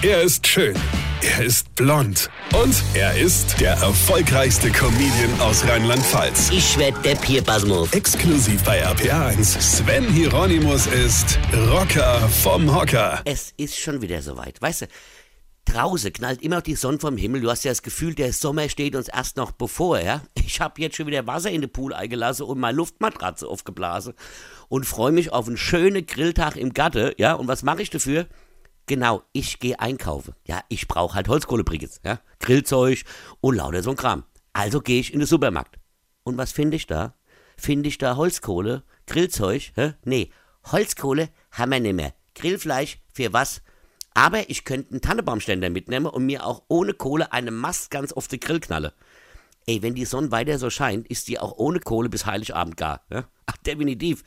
Er ist schön. Er ist blond. Und er ist der erfolgreichste Comedian aus Rheinland-Pfalz. Ich werd der Pierpasmus. Exklusiv bei RPA1. Sven Hieronymus ist Rocker vom Hocker. Es ist schon wieder soweit. Weißt du, draußen knallt immer noch die Sonne vom Himmel. Du hast ja das Gefühl, der Sommer steht uns erst noch bevor, ja? Ich habe jetzt schon wieder Wasser in den Pool eingelassen und meine Luftmatratze aufgeblasen und freue mich auf einen schönen Grilltag im Gatte, ja? Und was mache ich dafür? Genau, ich gehe einkaufen. Ja, ich brauche halt Holzkohlebrickets, ja, Grillzeug und lauter so ein Kram. Also gehe ich in den Supermarkt. Und was finde ich da? Finde ich da Holzkohle, Grillzeug? Hä? Nee, Holzkohle haben wir nicht mehr. Grillfleisch für was? Aber ich könnte einen Tannebaumständer mitnehmen und mir auch ohne Kohle eine Mast ganz auf den Grill knallen. Ey, wenn die Sonne weiter so scheint, ist die auch ohne Kohle bis Heiligabend gar. Ja? Ach, definitiv.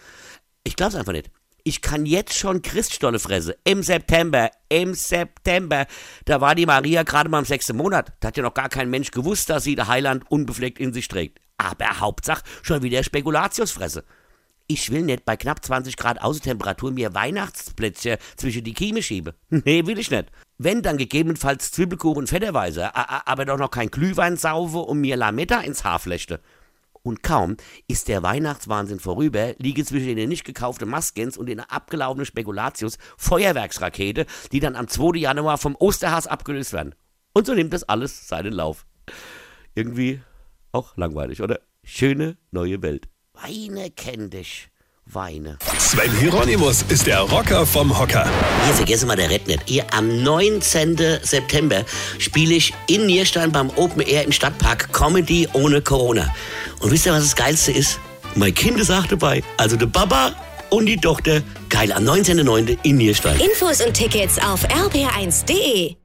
Ich glaub's einfach nicht. Ich kann jetzt schon Christstolle fressen. Im September. Im September. Da war die Maria gerade mal im sechsten Monat. Da hat ja noch gar kein Mensch gewusst, dass sie der Heiland unbefleckt in sich trägt. Aber Hauptsache schon wieder Spekulatiusfresse. Ich will nicht bei knapp 20 Grad Außentemperatur mir Weihnachtsplätzchen zwischen die Kieme schieben. Nee, will ich nicht. Wenn, dann gegebenenfalls Zwiebelkuchen fetterweise, aber doch noch kein Glühwein saufe und mir Lametta ins Haar flechte. Und kaum ist der Weihnachtswahnsinn vorüber, liege zwischen den nicht gekauften Maskens und den abgelaufenen Spekulatius Feuerwerksrakete, die dann am 2. Januar vom Osterhass abgelöst werden. Und so nimmt das alles seinen Lauf. Irgendwie auch langweilig, oder? Schöne neue Welt. Weine kenn dich. Weine. Sven Hieronymus ist der Rocker vom Hocker. Hier, vergessen mal der Red nicht. Ihr, am 19. September spiele ich in Nierstein beim Open Air im Stadtpark Comedy ohne Corona. Und wisst ihr, was das Geilste ist? Mein Kind ist auch dabei. Also der Papa und die Tochter. Geil, am 19.09. in Nierstein. Infos und Tickets auf rb1.de.